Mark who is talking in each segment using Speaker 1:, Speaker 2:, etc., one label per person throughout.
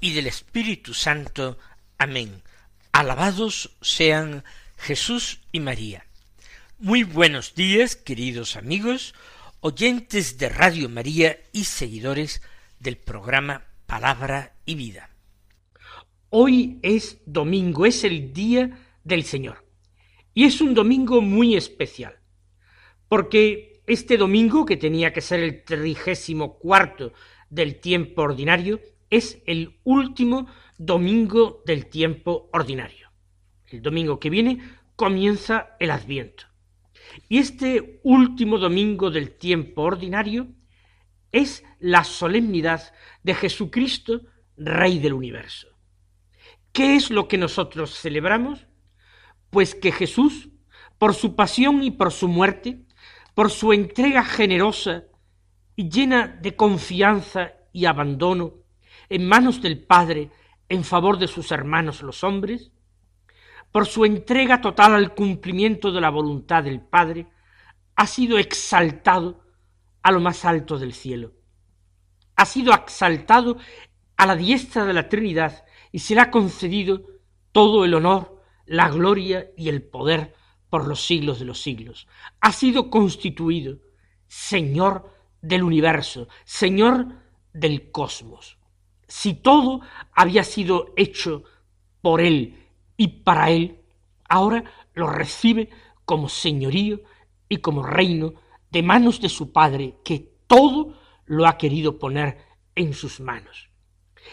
Speaker 1: y del Espíritu Santo. Amén. Alabados sean Jesús y María. Muy buenos días, queridos amigos, oyentes de Radio María y seguidores del programa Palabra y Vida. Hoy es domingo, es el día del Señor. Y es un domingo muy especial, porque este domingo, que tenía que ser el trigésimo cuarto del tiempo ordinario, es el último domingo del tiempo ordinario. El domingo que viene comienza el Adviento. Y este último domingo del tiempo ordinario es la solemnidad de Jesucristo, Rey del universo. ¿Qué es lo que nosotros celebramos? Pues que Jesús, por su pasión y por su muerte, por su entrega generosa y llena de confianza y abandono en manos del Padre en favor de sus hermanos los hombres, por su entrega total al cumplimiento de la voluntad del Padre, ha sido exaltado a lo más alto del cielo. Ha sido exaltado a la diestra de la Trinidad y se le ha concedido todo el honor, la gloria y el poder por los siglos de los siglos. Ha sido constituido Señor del universo, Señor del cosmos si todo había sido hecho por él y para él, ahora lo recibe como señorío y como reino de manos de su Padre, que todo lo ha querido poner en sus manos.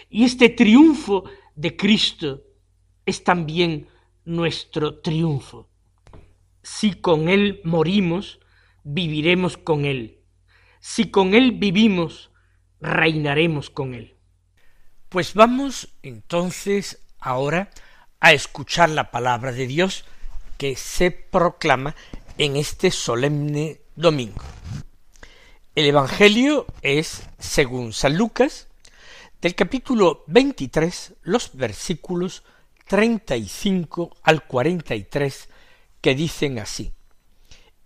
Speaker 1: Y este triunfo de Cristo es también nuestro triunfo. Si con Él morimos, viviremos con Él. Si con Él vivimos, reinaremos con Él. Pues vamos entonces ahora a escuchar la palabra de Dios que se proclama en este solemne domingo. El Evangelio es, según San Lucas, del capítulo 23, los versículos 35 al 43, que dicen así.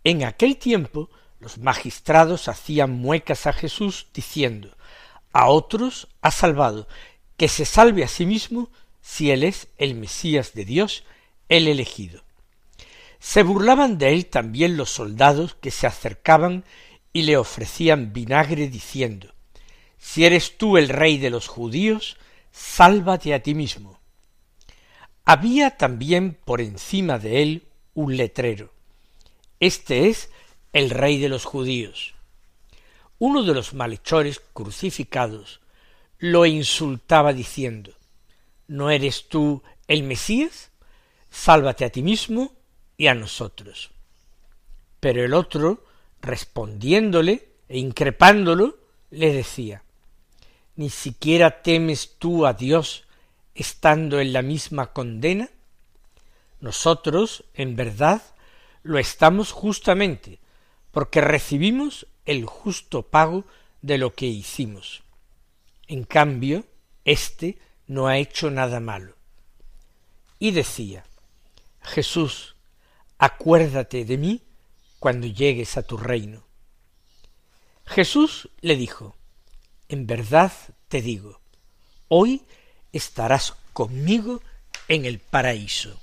Speaker 1: En aquel tiempo los magistrados hacían muecas a Jesús diciendo, a otros ha salvado, que se salve a sí mismo si él es el Mesías de Dios, el elegido. Se burlaban de él también los soldados que se acercaban y le ofrecían vinagre diciendo Si eres tú el rey de los judíos, sálvate a ti mismo. Había también por encima de él un letrero. Este es el rey de los judíos. Uno de los malhechores crucificados lo insultaba diciendo ¿No eres tú el Mesías? Sálvate a ti mismo y a nosotros. Pero el otro, respondiéndole e increpándolo, le decía ¿Ni siquiera temes tú a Dios estando en la misma condena? Nosotros, en verdad, lo estamos justamente, porque recibimos el justo pago de lo que hicimos. En cambio, éste no ha hecho nada malo. Y decía, Jesús, acuérdate de mí cuando llegues a tu reino. Jesús le dijo, en verdad te digo, hoy estarás conmigo en el paraíso.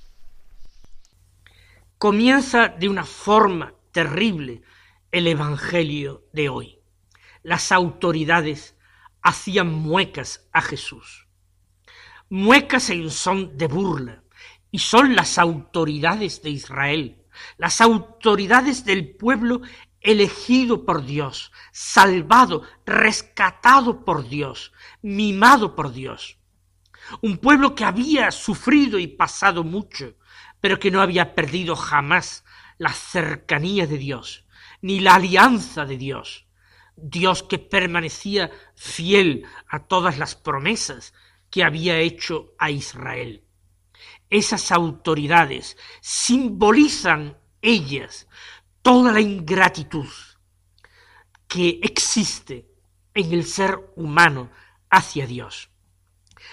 Speaker 1: Comienza de una forma terrible el Evangelio de hoy. Las autoridades hacían muecas a Jesús. Muecas en son de burla, y son las autoridades de Israel, las autoridades del pueblo elegido por Dios, salvado, rescatado por Dios, mimado por Dios. Un pueblo que había sufrido y pasado mucho, pero que no había perdido jamás la cercanía de Dios, ni la alianza de Dios. Dios que permanecía fiel a todas las promesas que había hecho a Israel. Esas autoridades simbolizan ellas toda la ingratitud que existe en el ser humano hacia Dios.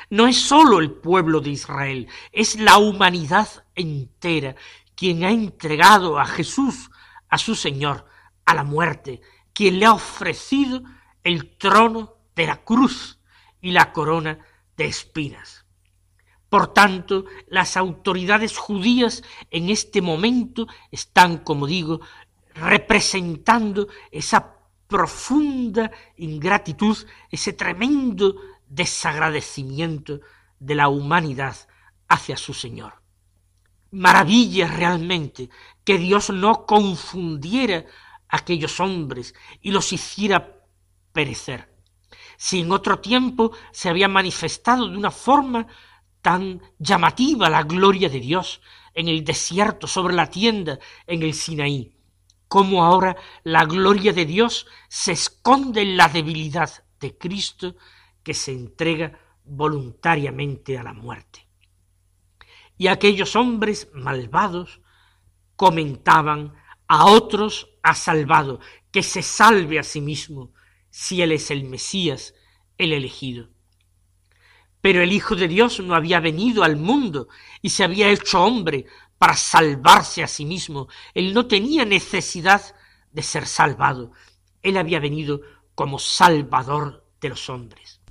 Speaker 1: No es sólo el pueblo de Israel, es la humanidad entera quien ha entregado a Jesús, a su Señor, a la muerte, quien le ha ofrecido el trono de la cruz y la corona de espinas. Por tanto, las autoridades judías en este momento están, como digo, representando esa profunda ingratitud, ese tremendo desagradecimiento de la humanidad hacia su Señor. Maravilla realmente que Dios no confundiera aquellos hombres y los hiciera perecer. Si en otro tiempo se había manifestado de una forma tan llamativa la gloria de Dios en el desierto, sobre la tienda, en el Sinaí, como ahora la gloria de Dios se esconde en la debilidad de Cristo que se entrega voluntariamente a la muerte. Y aquellos hombres malvados comentaban a otros ha salvado, que se salve a sí mismo, si él es el Mesías, el elegido. Pero el Hijo de Dios no había venido al mundo y se había hecho hombre para salvarse a sí mismo. Él no tenía necesidad de ser salvado. Él había venido como Salvador de los hombres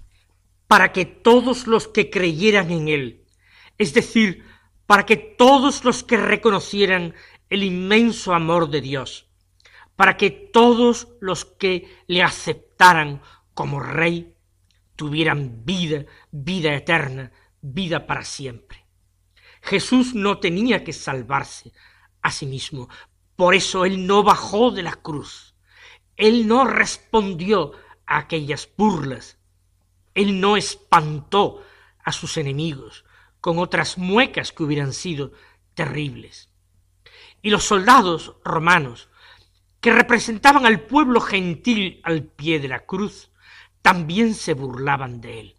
Speaker 1: para que todos los que creyeran en Él, es decir, para que todos los que reconocieran el inmenso amor de Dios, para que todos los que le aceptaran como Rey, tuvieran vida, vida eterna, vida para siempre. Jesús no tenía que salvarse a sí mismo, por eso Él no bajó de la cruz, Él no respondió a aquellas burlas, él no espantó a sus enemigos con otras muecas que hubieran sido terribles. Y los soldados romanos, que representaban al pueblo gentil al pie de la cruz, también se burlaban de él.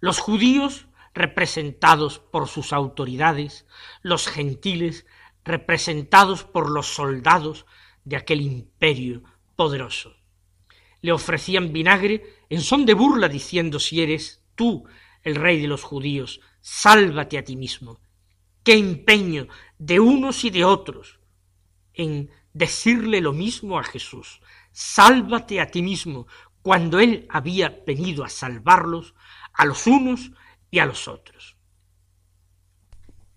Speaker 1: Los judíos, representados por sus autoridades, los gentiles, representados por los soldados de aquel imperio poderoso. Le ofrecían vinagre en son de burla diciendo si eres tú el rey de los judíos, sálvate a ti mismo. Qué empeño de unos y de otros en decirle lo mismo a Jesús, sálvate a ti mismo, cuando él había venido a salvarlos a los unos y a los otros.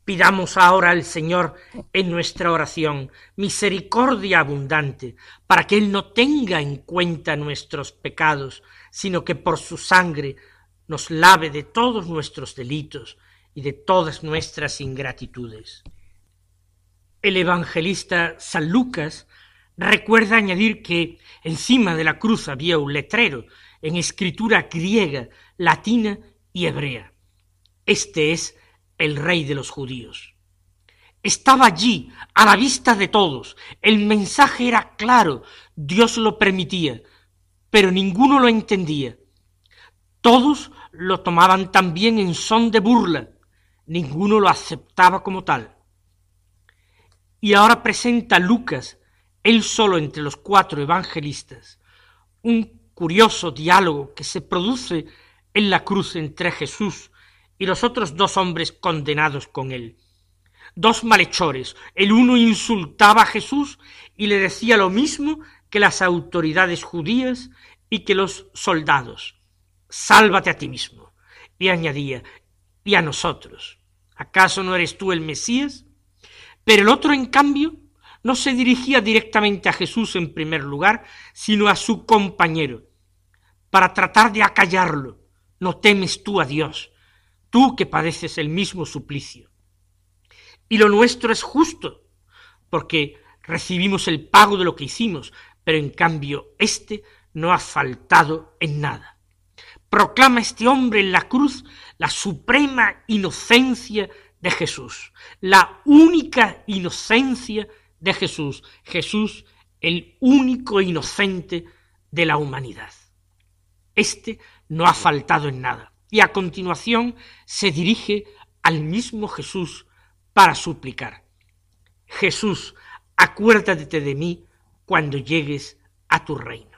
Speaker 1: Pidamos ahora al Señor en nuestra oración misericordia abundante, para que Él no tenga en cuenta nuestros pecados, sino que por su sangre nos lave de todos nuestros delitos y de todas nuestras ingratitudes. El evangelista San Lucas recuerda añadir que encima de la cruz había un letrero en escritura griega, latina y hebrea. Este es el rey de los judíos. Estaba allí, a la vista de todos. El mensaje era claro, Dios lo permitía, pero ninguno lo entendía. Todos lo tomaban también en son de burla, ninguno lo aceptaba como tal. Y ahora presenta Lucas, él solo entre los cuatro evangelistas, un curioso diálogo que se produce en la cruz entre Jesús y los otros dos hombres condenados con él. Dos malhechores. El uno insultaba a Jesús y le decía lo mismo que las autoridades judías y que los soldados. Sálvate a ti mismo. Y añadía, y a nosotros. ¿Acaso no eres tú el Mesías? Pero el otro, en cambio, no se dirigía directamente a Jesús en primer lugar, sino a su compañero, para tratar de acallarlo. ¿No temes tú a Dios? tú que padeces el mismo suplicio. Y lo nuestro es justo, porque recibimos el pago de lo que hicimos, pero en cambio éste no ha faltado en nada. Proclama este hombre en la cruz la suprema inocencia de Jesús, la única inocencia de Jesús, Jesús el único inocente de la humanidad. Este no ha faltado en nada y a continuación se dirige al mismo Jesús para suplicar. Jesús, acuérdate de mí cuando llegues a tu reino.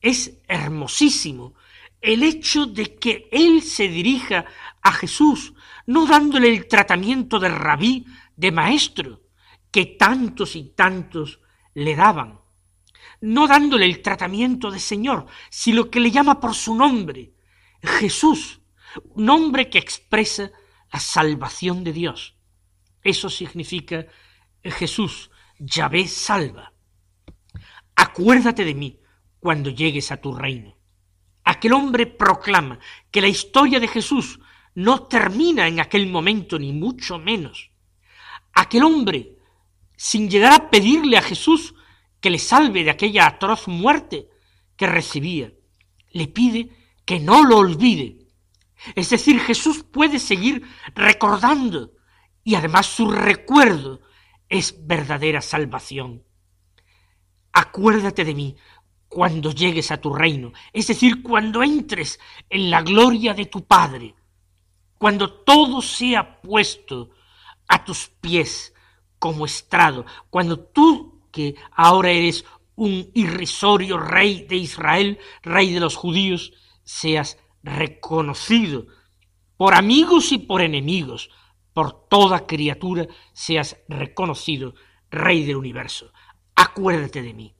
Speaker 1: Es hermosísimo el hecho de que Él se dirija a Jesús, no dándole el tratamiento de rabí, de maestro, que tantos y tantos le daban, no dándole el tratamiento de Señor, sino que le llama por su nombre, Jesús, nombre que expresa la salvación de Dios. Eso significa Jesús, Yahvé salva. Acuérdate de mí cuando llegues a tu reino. Aquel hombre proclama que la historia de Jesús no termina en aquel momento, ni mucho menos. Aquel hombre, sin llegar a pedirle a Jesús que le salve de aquella atroz muerte que recibía, le pide que no lo olvide. Es decir, Jesús puede seguir recordando y además su recuerdo es verdadera salvación. Acuérdate de mí cuando llegues a tu reino, es decir, cuando entres en la gloria de tu Padre, cuando todo sea puesto a tus pies como estrado, cuando tú, que ahora eres un irrisorio rey de Israel, rey de los judíos, seas reconocido por amigos y por enemigos, por toda criatura seas reconocido, rey del universo. Acuérdate de mí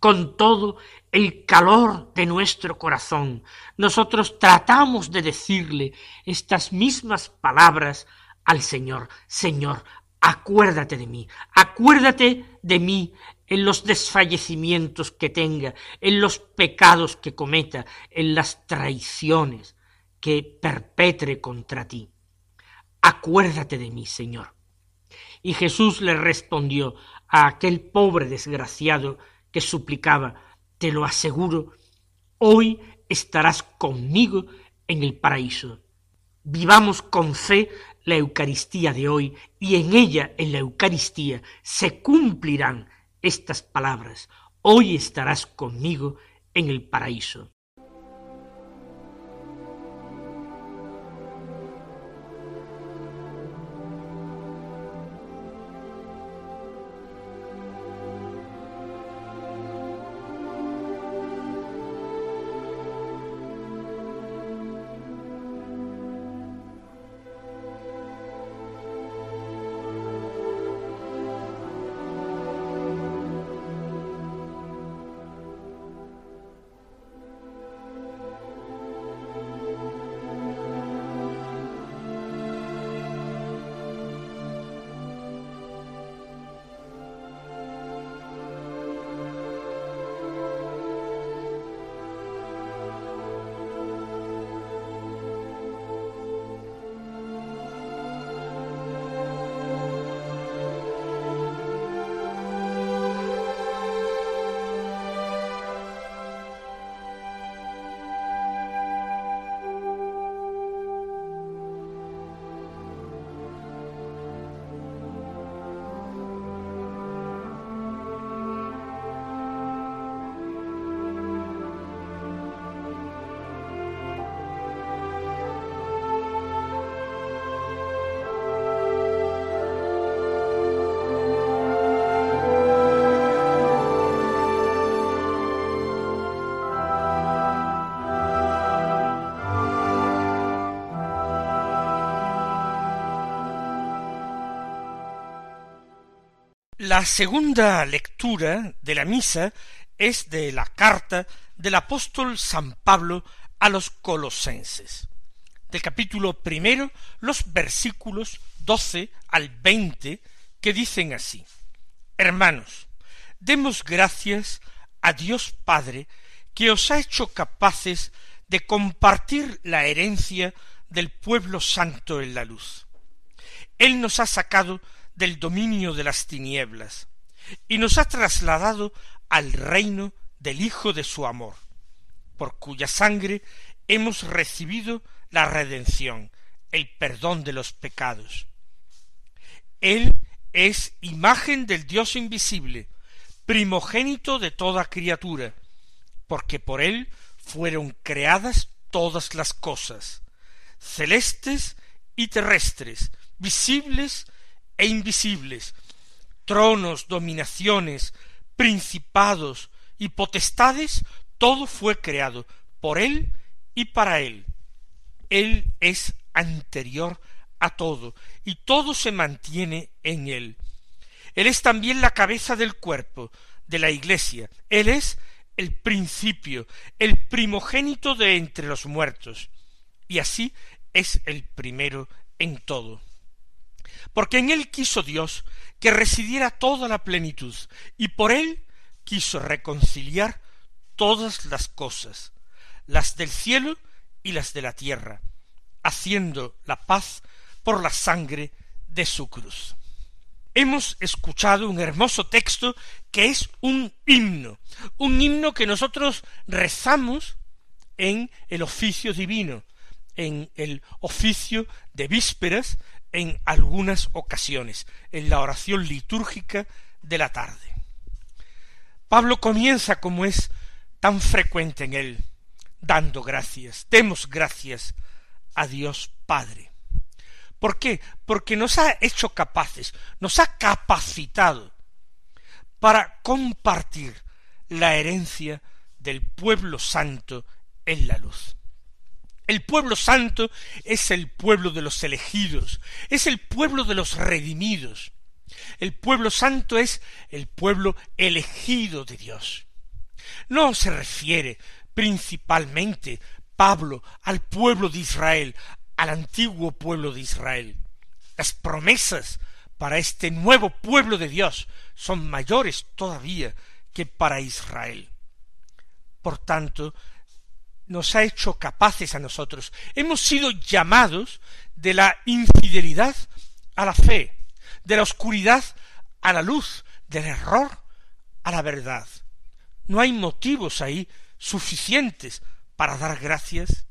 Speaker 1: con todo el calor de nuestro corazón, nosotros tratamos de decirle estas mismas palabras al Señor. Señor, acuérdate de mí, acuérdate de mí en los desfallecimientos que tenga, en los pecados que cometa, en las traiciones que perpetre contra ti. Acuérdate de mí, Señor. Y Jesús le respondió a aquel pobre desgraciado que suplicaba, te lo aseguro, hoy estarás conmigo en el paraíso. Vivamos con fe la Eucaristía de hoy y en ella, en la Eucaristía, se cumplirán estas palabras. Hoy estarás conmigo en el paraíso. La segunda lectura de la misa es de la carta del apóstol San Pablo a los colosenses. Del capítulo primero, los versículos doce al veinte, que dicen así Hermanos, demos gracias a Dios Padre que os ha hecho capaces de compartir la herencia del pueblo santo en la luz. Él nos ha sacado del dominio de las tinieblas, y nos ha trasladado al reino del Hijo de su amor, por cuya sangre hemos recibido la redención, el perdón de los pecados. Él es imagen del Dios invisible, primogénito de toda criatura, porque por él fueron creadas todas las cosas, celestes y terrestres, visibles e invisibles, tronos, dominaciones, principados y potestades, todo fue creado por Él y para Él. Él es anterior a todo, y todo se mantiene en Él. Él es también la cabeza del cuerpo, de la Iglesia. Él es el principio, el primogénito de entre los muertos, y así es el primero en todo. Porque en él quiso Dios que residiera toda la plenitud, y por él quiso reconciliar todas las cosas, las del cielo y las de la tierra, haciendo la paz por la sangre de su cruz. Hemos escuchado un hermoso texto que es un himno, un himno que nosotros rezamos en el oficio divino, en el oficio de vísperas, en algunas ocasiones, en la oración litúrgica de la tarde. Pablo comienza, como es tan frecuente en él, dando gracias, demos gracias a Dios Padre. ¿Por qué? Porque nos ha hecho capaces, nos ha capacitado para compartir la herencia del pueblo santo en la luz. El pueblo santo es el pueblo de los elegidos, es el pueblo de los redimidos. El pueblo santo es el pueblo elegido de Dios. No se refiere principalmente Pablo al pueblo de Israel, al antiguo pueblo de Israel. Las promesas para este nuevo pueblo de Dios son mayores todavía que para Israel. Por tanto, nos ha hecho capaces a nosotros. Hemos sido llamados de la infidelidad a la fe, de la oscuridad a la luz, del error a la verdad. No hay motivos ahí suficientes para dar gracias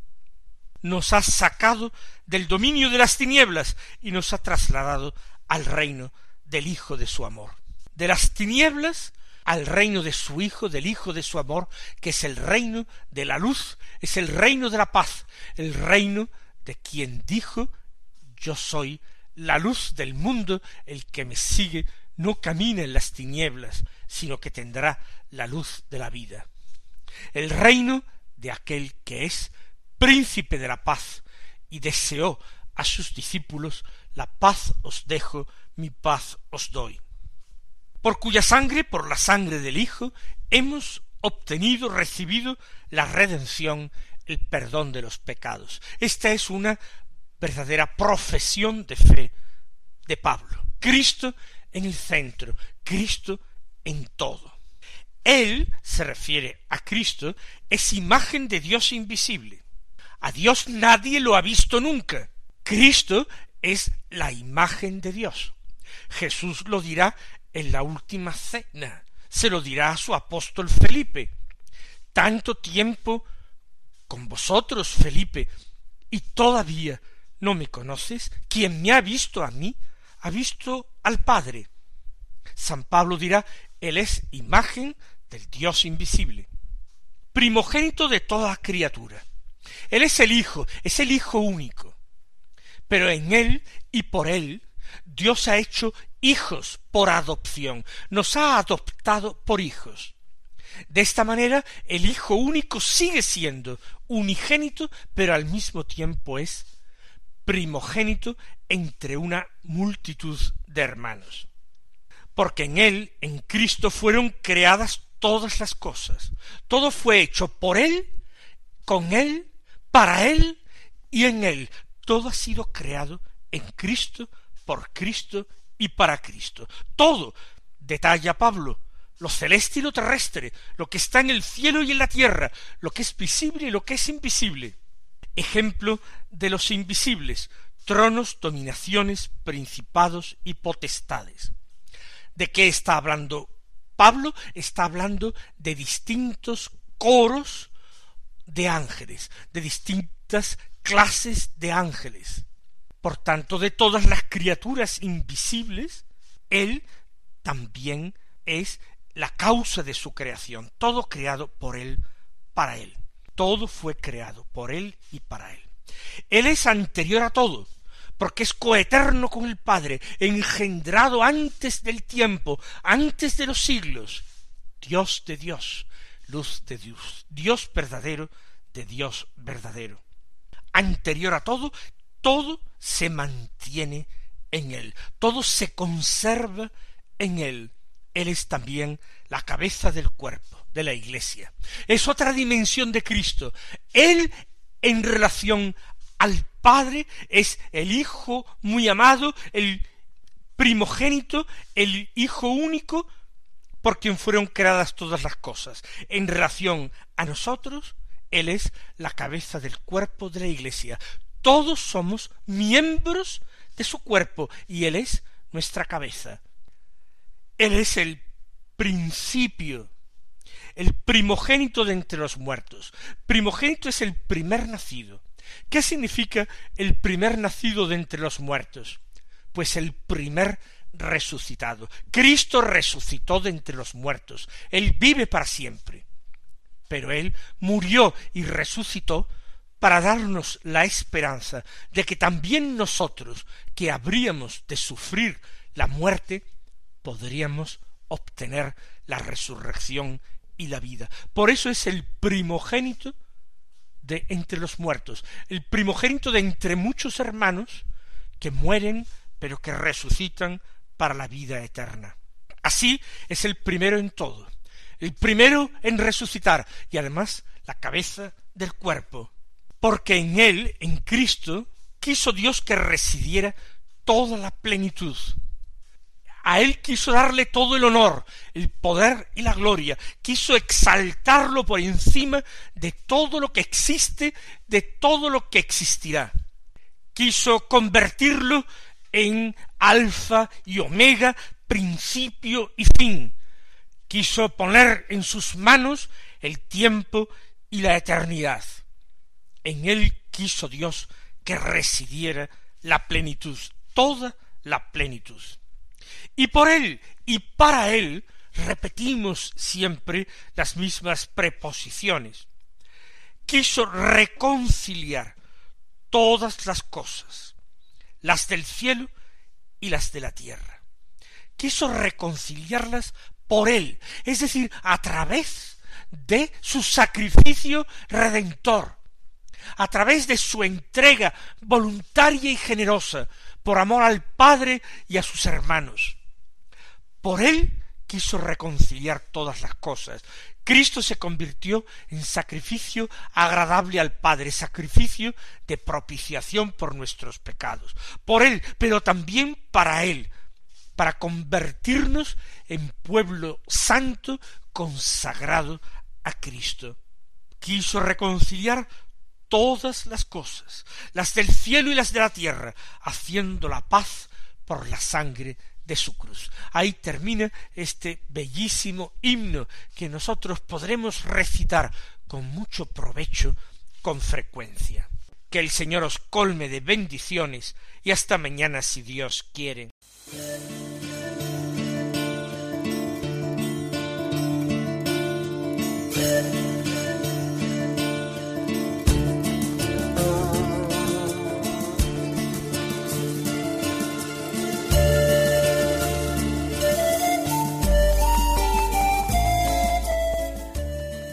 Speaker 1: nos ha sacado del dominio de las tinieblas y nos ha trasladado al reino del Hijo de su amor. De las tinieblas al reino de su Hijo, del Hijo de su amor, que es el reino de la luz, es el reino de la paz, el reino de quien dijo yo soy la luz del mundo, el que me sigue no camina en las tinieblas, sino que tendrá la luz de la vida. El reino de aquel que es príncipe de la paz, y deseó a sus discípulos la paz os dejo, mi paz os doy. Por cuya sangre, por la sangre del Hijo, hemos obtenido, recibido la redención, el perdón de los pecados. Esta es una verdadera profesión de fe de Pablo. Cristo en el centro, Cristo en todo. Él se refiere a Cristo, es imagen de Dios invisible. A Dios nadie lo ha visto nunca. Cristo es la imagen de Dios. Jesús lo dirá en la última cena. Se lo dirá a su apóstol Felipe. Tanto tiempo con vosotros, Felipe, y todavía no me conoces. Quien me ha visto a mí, ha visto al Padre. San Pablo dirá, Él es imagen del Dios invisible, primogénito de toda criatura. Él es el Hijo, es el Hijo único. Pero en Él y por Él Dios ha hecho hijos por adopción, nos ha adoptado por hijos. De esta manera el Hijo único sigue siendo unigénito, pero al mismo tiempo es primogénito entre una multitud de hermanos. Porque en Él, en Cristo, fueron creadas todas las cosas. Todo fue hecho por Él, con Él para Él y en Él. Todo ha sido creado en Cristo, por Cristo y para Cristo. Todo, detalla Pablo, lo celeste y lo terrestre, lo que está en el cielo y en la tierra, lo que es visible y lo que es invisible. Ejemplo de los invisibles, tronos, dominaciones, principados y potestades. ¿De qué está hablando Pablo? Está hablando de distintos coros de ángeles, de distintas clases de ángeles. Por tanto, de todas las criaturas invisibles, Él también es la causa de su creación, todo creado por Él, para Él. todo fue creado por Él y para Él. Él es anterior a todo, porque es coeterno con el Padre, engendrado antes del tiempo, antes de los siglos, Dios de Dios, luz de Dios, Dios verdadero de Dios verdadero. Anterior a todo, todo se mantiene en Él, todo se conserva en Él. Él es también la cabeza del cuerpo, de la Iglesia. Es otra dimensión de Cristo. Él en relación al Padre es el Hijo muy amado, el primogénito, el Hijo único, por quien fueron creadas todas las cosas. En relación a nosotros, Él es la cabeza del cuerpo de la Iglesia. Todos somos miembros de su cuerpo y Él es nuestra cabeza. Él es el principio, el primogénito de entre los muertos. Primogénito es el primer nacido. ¿Qué significa el primer nacido de entre los muertos? Pues el primer resucitado. Cristo resucitó de entre los muertos. Él vive para siempre. Pero Él murió y resucitó para darnos la esperanza de que también nosotros, que habríamos de sufrir la muerte, podríamos obtener la resurrección y la vida. Por eso es el primogénito de entre los muertos, el primogénito de entre muchos hermanos que mueren pero que resucitan para la vida eterna. Así es el primero en todo, el primero en resucitar y además la cabeza del cuerpo, porque en él, en Cristo, quiso Dios que residiera toda la plenitud a él quiso darle todo el honor, el poder y la gloria, quiso exaltarlo por encima de todo lo que existe, de todo lo que existirá. Quiso convertirlo en alfa y omega, principio y fin. Quiso poner en sus manos el tiempo y la eternidad. En él quiso Dios que residiera la plenitud, toda la plenitud. Y por él y para él repetimos siempre las mismas preposiciones. Quiso reconciliar todas las cosas, las del cielo y las de la tierra. Quiso reconciliarlas por él, es decir, a través de su sacrificio redentor, a través de su entrega voluntaria y generosa por amor al Padre y a sus hermanos. Por él quiso reconciliar todas las cosas. Cristo se convirtió en sacrificio agradable al Padre, sacrificio de propiciación por nuestros pecados. Por él, pero también para él, para convertirnos en pueblo santo consagrado a Cristo. Quiso reconciliar todas las cosas, las del cielo y las de la tierra, haciendo la paz por la sangre de su cruz. Ahí termina este bellísimo himno que nosotros podremos recitar con mucho provecho con frecuencia. Que el Señor os colme de bendiciones y hasta mañana si Dios quiere.